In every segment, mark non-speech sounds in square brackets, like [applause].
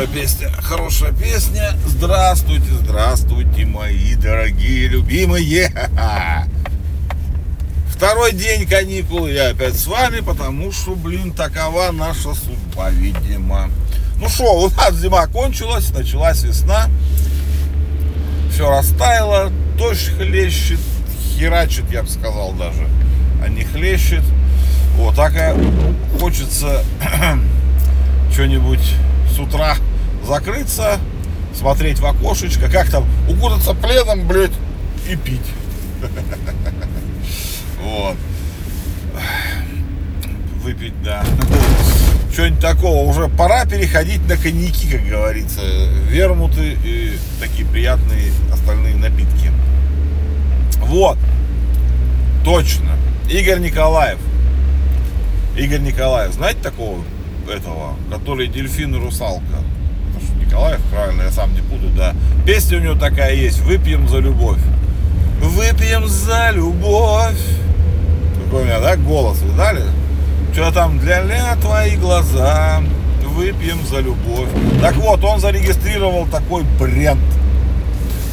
Хорошая песня, хорошая песня. Здравствуйте, здравствуйте, мои дорогие, любимые. [laughs] Второй день каникул, я опять с вами, потому что, блин, такова наша судьба, видимо. Ну что, у нас зима кончилась, началась весна. Все растаяло, дождь хлещет, херачит, я бы сказал даже, а не хлещет. Вот, так и хочется [clears throat] что-нибудь с утра закрыться, смотреть в окошечко, как там, укутаться пледом, блядь, и пить. [laughs] Вот. Выпить, да. Что-нибудь такого. Уже пора переходить на коньяки, как говорится. Вермуты и такие приятные остальные напитки. Вот. Точно. Игорь Николаев. Игорь Николаев. Знаете такого этого, который дельфин и русалка? Николаев, правильно, я сам не буду, да. Песня у него такая есть. Выпьем за любовь. Выпьем за любовь. Какой у меня, да, голос, видали? Что там, для-ля твои глаза, выпьем за любовь. Так вот, он зарегистрировал такой бренд.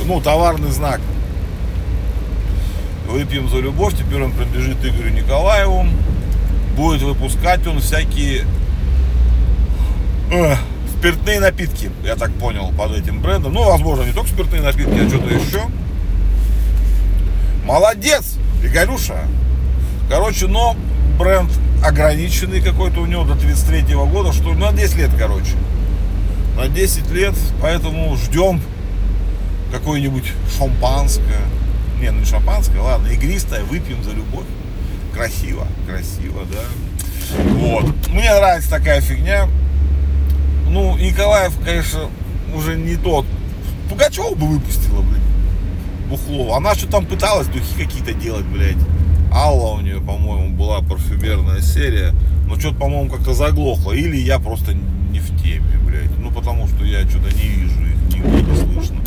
Ну, товарный знак. Выпьем за любовь. Теперь он принадлежит Игорю Николаеву. Будет выпускать он всякие э, спиртные напитки, я так понял, под этим брендом. Ну, возможно, не только спиртные напитки, а что-то еще. Молодец, Игорюша. Короче, но бренд ограниченный какой-то у него до 33 -го года, что на 10 лет, короче. На 10 лет, поэтому ждем какое-нибудь шампанское. Не, ну не шампанское, ладно, игристое, выпьем за любовь. Красиво, красиво, да. Вот. Мне нравится такая фигня. Ну, Николаев, конечно, уже не тот. Пугачева бы выпустила, блин, бухло. Она что там пыталась духи какие-то делать, блядь. Алла у нее, по-моему, была парфюмерная серия. Но что-то, по-моему, как-то заглохло. Или я просто не в теме, блядь. Ну, потому что я что-то не вижу их, нигде не слышно.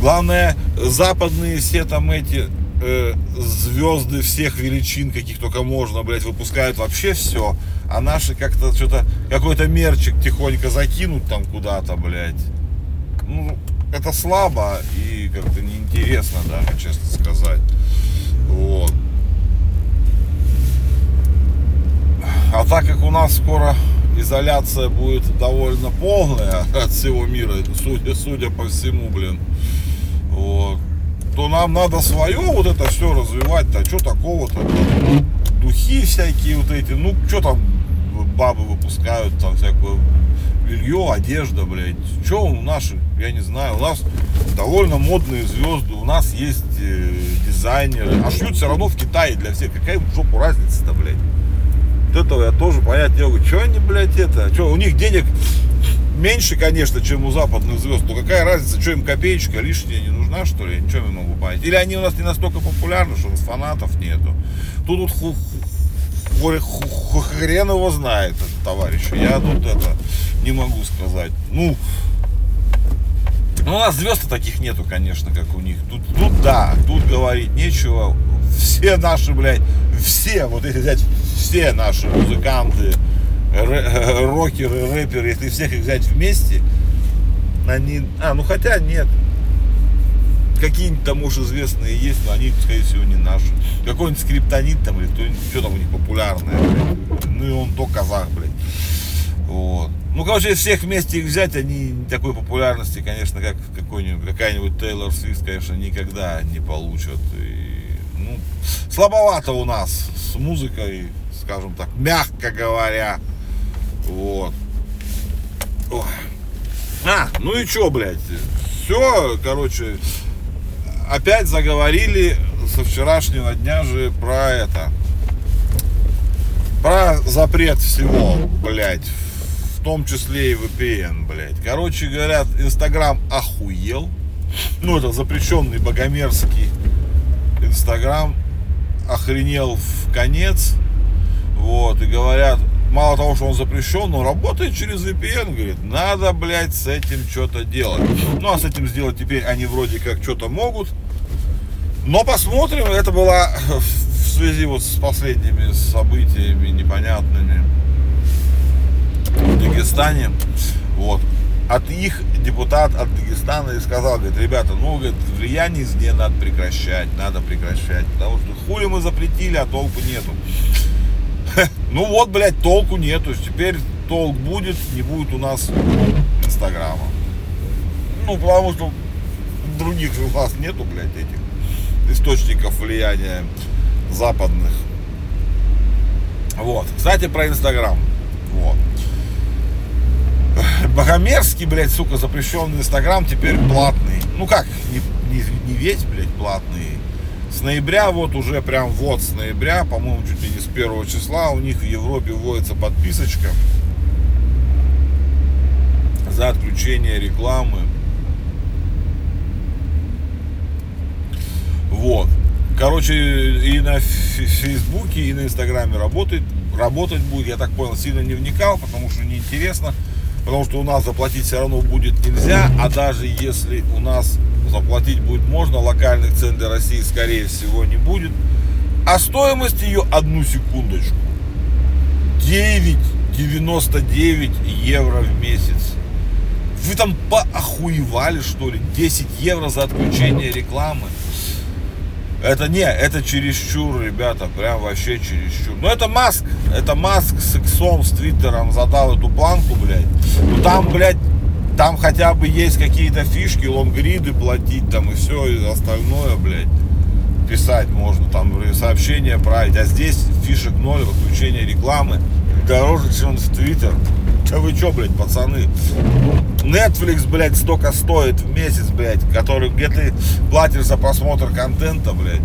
Главное, западные все там эти э, звезды всех величин, каких только можно, блядь, выпускают вообще все. А наши как-то что-то, какой-то мерчик тихонько закинут там куда-то, блядь. Ну, это слабо и как-то неинтересно даже, честно сказать. Вот. А так как у нас скоро изоляция будет довольно полная [laughs] от всего мира, судя, судя по всему, блин, вот, то нам надо свое вот это все развивать-то, что такого-то, духи всякие вот эти, ну, что там бабы выпускают, там всякое белье, одежда, блядь, что у наших, я не знаю, у нас довольно модные звезды, у нас есть э, дизайнеры, а шьют все равно в Китае для всех, какая в жопу разница-то, блядь. Вот этого я тоже понять не могу. Что они, блядь, это? Что, у них денег меньше, конечно, чем у западных звезд. Но какая разница, что им копеечка лишняя не нужна, что ли? Ничего не могу понять. Или они у нас не настолько популярны, что у нас фанатов нету. Тут вот хрен его знает, этот товарищ. Я тут это не могу сказать. Ну, ну, у нас звезд таких нету, конечно, как у них. Тут, тут да, тут говорить нечего. Все наши, блядь, все, вот если взять все наши музыканты, рокеры, рэперы, если всех их взять вместе, они, а, ну хотя нет, какие-нибудь там уж известные есть, но они, скорее всего, не наши. Какой-нибудь скриптонит там или кто-нибудь, что там у них популярное, блядь. Ну и он то казах, блядь. Вот. Ну, короче, всех вместе их взять, они такой популярности, конечно, как какой-нибудь, какая-нибудь Тейлор Свифт, конечно, никогда не получат. И, ну, слабовато у нас с музыкой, скажем так, мягко говоря. Вот. Ой. А, ну и чё, блядь, все, короче, опять заговорили со вчерашнего дня же про это, про запрет всего, блядь, в том числе и VPN, блядь. Короче говорят, Инстаграм охуел, ну это запрещенный богомерзкий Инстаграм. Охренел в конец, вот, и говорят, мало того, что он запрещен, но работает через VPN, говорит, надо, блядь, с этим что-то делать. Ну, а с этим сделать теперь они вроде как что-то могут. Но посмотрим, это была в связи вот с последними событиями непонятными в Дагестане. Вот. от их депутат от Дагестана и сказал, говорит, ребята, ну, говорит, влияние извне надо прекращать, надо прекращать, потому что хули мы запретили, а толку нету. Ну вот, блядь, толку нету, теперь толк будет, не будет у нас Инстаграма. Ну, потому что других у нас нету, блядь, этих источников влияния западных. Вот. Кстати, про Инстаграм. Вот. Богомерзкий, блядь, сука, запрещенный Инстаграм теперь платный. Ну как, не, не, не весь, блядь, платный. С ноября, вот уже прям вот с ноября, по-моему, чуть ли не с первого числа у них в Европе вводится подписочка за отключение рекламы. Вот. Короче, и на Фейсбуке, и на Инстаграме работает, работать будет, я так понял, сильно не вникал, потому что неинтересно, потому что у нас заплатить все равно будет нельзя, а даже если у нас заплатить будет можно, локальных цен для России, скорее всего, не будет. А стоимость ее, одну секундочку, 9,99 евро в месяц. Вы там поохуевали, что ли? 10 евро за отключение рекламы. Это не, это чересчур, ребята, прям вообще чересчур. Но это Маск, это Маск с иксом, с Твиттером задал эту планку, блядь. Ну там, блядь, там хотя бы есть какие-то фишки, лонгриды платить там и все, и остальное, блядь, писать можно, там сообщения править. А здесь фишек ноль, выключение рекламы дороже, чем в Твиттер. Да вы чё, блядь, пацаны? Netflix, блядь, столько стоит в месяц, блядь, который, где ты платишь за просмотр контента, блядь.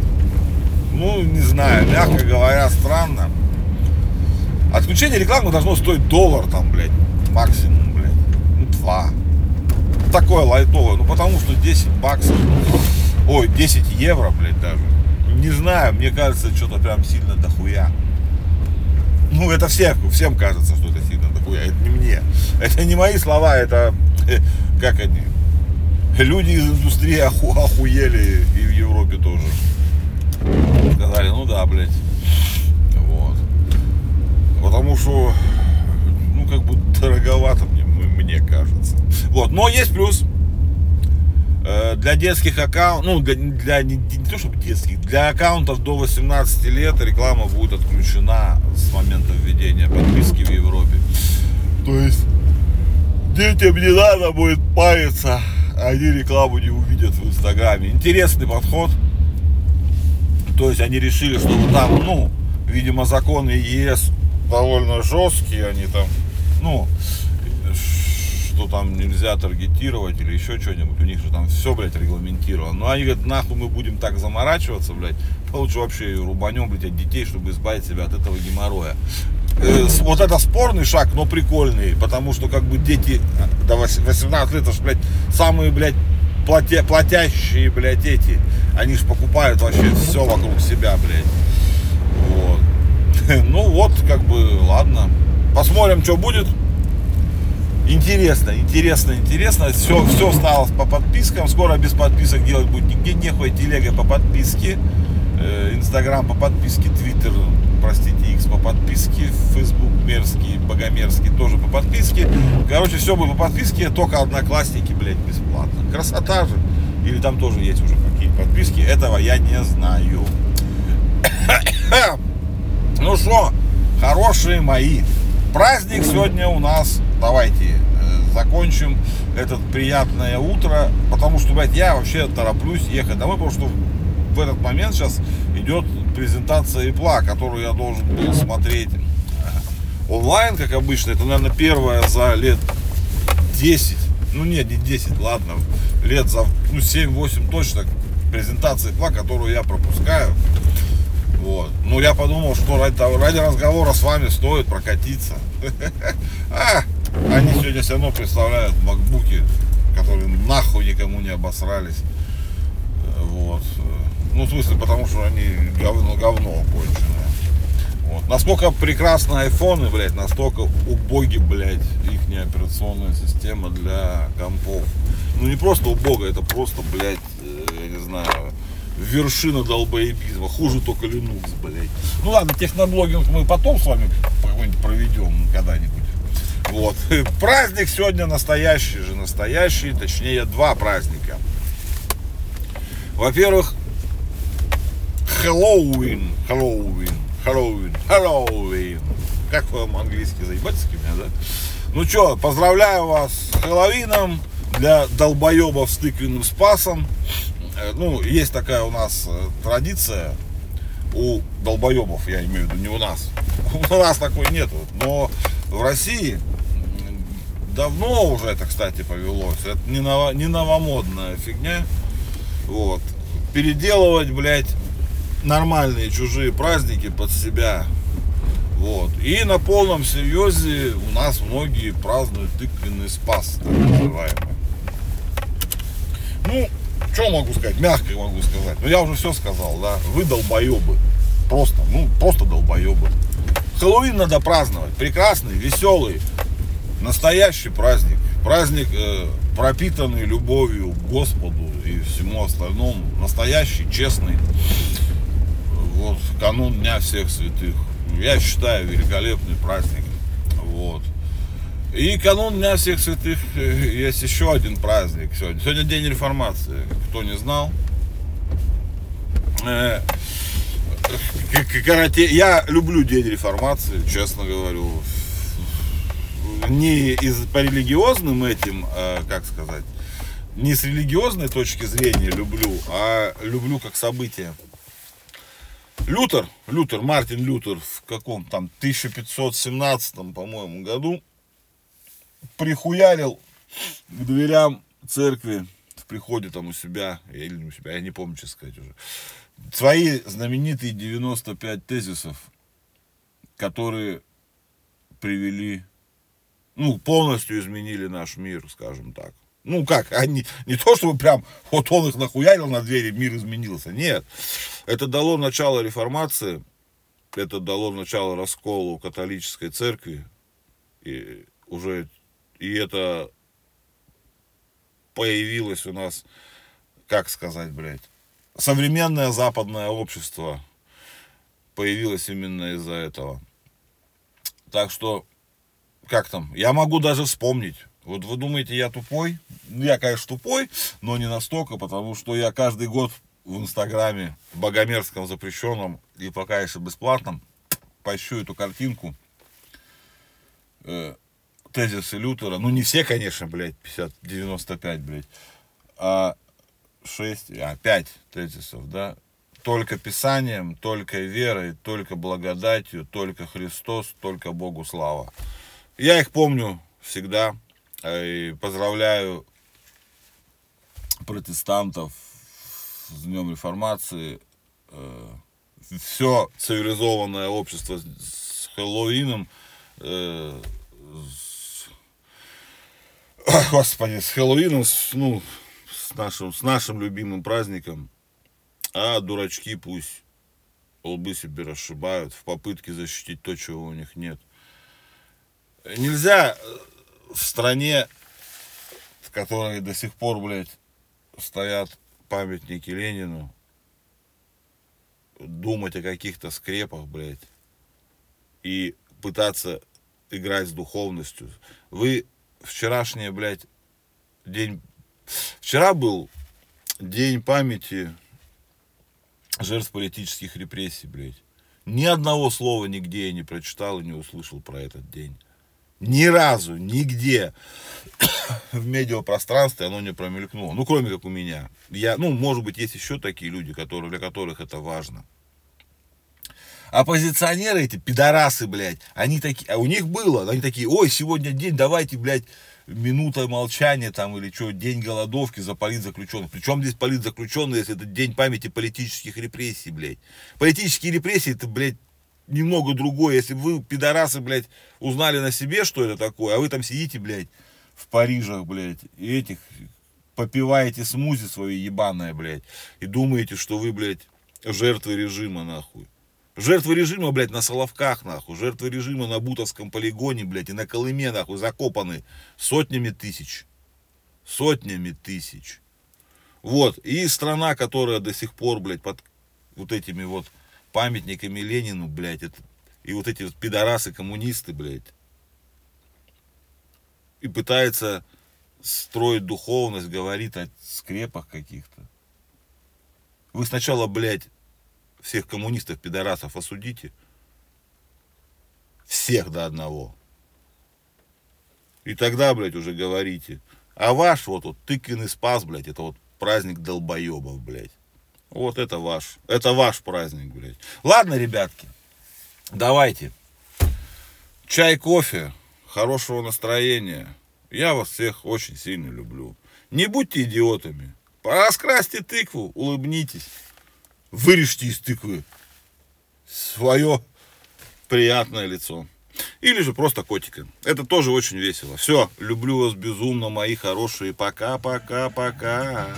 Ну, не знаю, мягко говоря, странно. Отключение рекламы должно стоить доллар там, блядь, максимум, блядь. Ну, два. Такое лайтовое. Ну, потому что 10 баксов, ой, 10 евро, блядь, даже. Не знаю, мне кажется, что-то прям сильно дохуя. Ну, это всех, всем кажется, что это сильно дохуя. Это не мне. Это не мои слова, это э, как они. Люди из индустрии оху, охуели и в Европе тоже. Сказали, ну да, блядь. Вот. Потому что, ну, как бы дороговато мне, мне кажется. Вот, но есть плюс. Э, для детских аккаунтов, ну, для, для не, не то чтобы детских, для аккаунтов до 18 лет реклама будет отключена с момента введения подписки в Европе. То есть детям не надо будет париться, они рекламу не увидят в Инстаграме. Интересный подход. То есть они решили, что там, ну, видимо, законы ЕС довольно жесткие, они там, ну, там нельзя таргетировать или еще что-нибудь. У них же там все, блядь, регламентировано. Ну, они говорят, нахуй мы будем так заморачиваться, блядь. Лучше вообще рубанем, блядь, от детей, чтобы избавить себя от этого геморроя. Э, вот это спорный шаг, но прикольный, потому что, как бы, дети до 18 лет, это ж, блядь, самые, блядь, платя, платящие, блядь, эти. Они же покупают вообще все вокруг себя, блядь. Вот. [laughs] Ну вот, как бы, ладно. Посмотрим, что будет. Интересно, интересно, интересно. Все, все стало по подпискам. Скоро без подписок делать будет нигде нехуй. Телега по подписке. Э, Инстаграм по подписке. Твиттер, простите, X по подписке. Фейсбук мерзкий, богомерзкий тоже по подписке. Короче, все будет по подписке. Только одноклассники, блядь, бесплатно. Красота же. Или там тоже есть уже какие подписки. Этого я не знаю. [coughs] Ну что, хорошие мои. Праздник сегодня у нас давайте э, закончим это приятное утро, потому что, блядь, я вообще тороплюсь ехать домой, потому что в этот момент сейчас идет презентация ИПЛА, которую я должен был смотреть онлайн, как обычно. Это, наверное, первая за лет 10, ну нет, не 10, ладно, лет за ну, 7-8 точно презентация ИПЛА, которую я пропускаю. Вот. Ну, я подумал, что ради, ради разговора с вами стоит прокатиться. [laughs] А, они сегодня все равно представляют макбуки, которые нахуй никому не обосрались. Вот. Ну, в смысле, потому что они говно, говно конченое. Вот. Насколько прекрасны айфоны, блядь, настолько убоги, блядь, их операционная система для компов. Ну, не просто убого, это просто, блядь, э, я не знаю, вершина долбоебизма. Хуже только Linux, блядь. Ну ладно, техноблогинг мы потом с вами проведем когда-нибудь. Вот. [laughs] Праздник сегодня настоящий же, настоящий, точнее два праздника. Во-первых, Хэллоуин, Хэллоуин, Хэллоуин, Хэллоуин. Как вам английский заебать с меня, да? Ну что, поздравляю вас с Хэллоуином для долбоебов с тыквенным спасом. Э, ну, есть такая у нас э, традиция у долбоебов, я имею в виду, не у нас. [laughs] У нас такой нету. Но в России давно уже это, кстати, повелось. Это не, ново, не новомодная фигня. Вот. Переделывать, блядь, нормальные чужие праздники под себя. Вот. И на полном серьезе у нас многие празднуют тыквенный спас, так называемый. Ну, что могу сказать? Мягко могу сказать. Ну, я уже все сказал, да. Вы долбоебы. Просто, ну, просто долбоебы. Хэллоуин надо праздновать. Прекрасный, веселый, настоящий праздник. Праздник, э, пропитанный любовью к Господу и всему остальному. Настоящий, честный. Вот, канун Дня всех святых. Я считаю, великолепный праздник. Вот. И канун Дня всех святых э, есть еще один праздник сегодня. Сегодня день реформации. Кто не знал. Э, я люблю день реформации, честно говорю не из, по религиозным этим, э, как сказать, не с религиозной точки зрения люблю, а люблю как событие. Лютер, Лютер, Мартин Лютер в каком там 1517, по-моему, году прихуярил к дверям церкви в приходе там у себя, или у себя, я не помню, что сказать уже, свои знаменитые 95 тезисов, которые привели ну, полностью изменили наш мир, скажем так. Ну как, они, не то чтобы прям вот он их нахуярил на двери, мир изменился. Нет. Это дало начало реформации, это дало начало расколу католической церкви. И уже и это появилось у нас, как сказать, блядь, современное западное общество появилось именно из-за этого. Так что как там, я могу даже вспомнить. Вот вы думаете, я тупой? Я, конечно, тупой, но не настолько, потому что я каждый год в Инстаграме, богомерзком запрещенном и пока еще бесплатном, пощу эту картинку. Э, тезисы Лютера. Ну, не все, конечно, блядь, 50, 95, блядь. А 6, а 5 тезисов, да. Только Писанием, только верой, только благодатью, только Христос, только Богу слава. Я их помню всегда. Э, и поздравляю протестантов с Днем Реформации. Э, Все цивилизованное общество с Хэллоуином. Э, [coughs] господи, с Хэллоуином, с, ну, с нашим, с нашим любимым праздником. А дурачки пусть лбы себе расшибают в попытке защитить то, чего у них нет. Нельзя э, в стране, в которой до сих пор, блядь, стоят памятники Ленину, думать о каких-то скрепах, блядь, и пытаться играть с духовностью. Вы вчерашнее, блядь, день... Вчера был день памяти жертв политических репрессий, блядь. Ни одного слова нигде я не прочитал и не услышал про этот день. Ни разу, нигде [coughs] в медиапространстве оно не промелькнуло. Ну, кроме как у меня. Я, ну, может быть, есть еще такие люди, которые, для которых это важно. Оппозиционеры эти, пидорасы, блядь, они такие, а у них было, они такие, ой, сегодня день, давайте, блядь, минута молчания там или что, день голодовки за политзаключенных. Причем здесь политзаключенные, если это день памяти политических репрессий, блядь. Политические репрессии, это, блядь, немного другое. Если бы вы, пидорасы, блядь, узнали на себе, что это такое, а вы там сидите, блядь, в Парижах, блядь, и этих попиваете смузи свои ебаное, блядь, и думаете, что вы, блядь, жертвы режима, нахуй. Жертвы режима, блядь, на Соловках, нахуй. Жертвы режима на Бутовском полигоне, блядь, и на Колыме, нахуй, закопаны сотнями тысяч. Сотнями тысяч. Вот. И страна, которая до сих пор, блядь, под вот этими вот памятниками Ленину, блядь, это, и вот эти вот пидорасы, коммунисты, блядь, и пытается строить духовность, говорит о скрепах каких-то. Вы сначала, блядь, всех коммунистов, пидорасов осудите. Всех до одного. И тогда, блядь, уже говорите. А ваш вот, вот тыквенный спас, блядь, это вот праздник долбоебов, блядь. Вот это ваш. Это ваш праздник, блядь. Ладно, ребятки. Давайте. Чай, кофе. Хорошего настроения. Я вас всех очень сильно люблю. Не будьте идиотами. Раскрасьте тыкву, улыбнитесь. Вырежьте из тыквы свое приятное лицо. Или же просто котика. Это тоже очень весело. Все, люблю вас безумно, мои хорошие. Пока-пока-пока.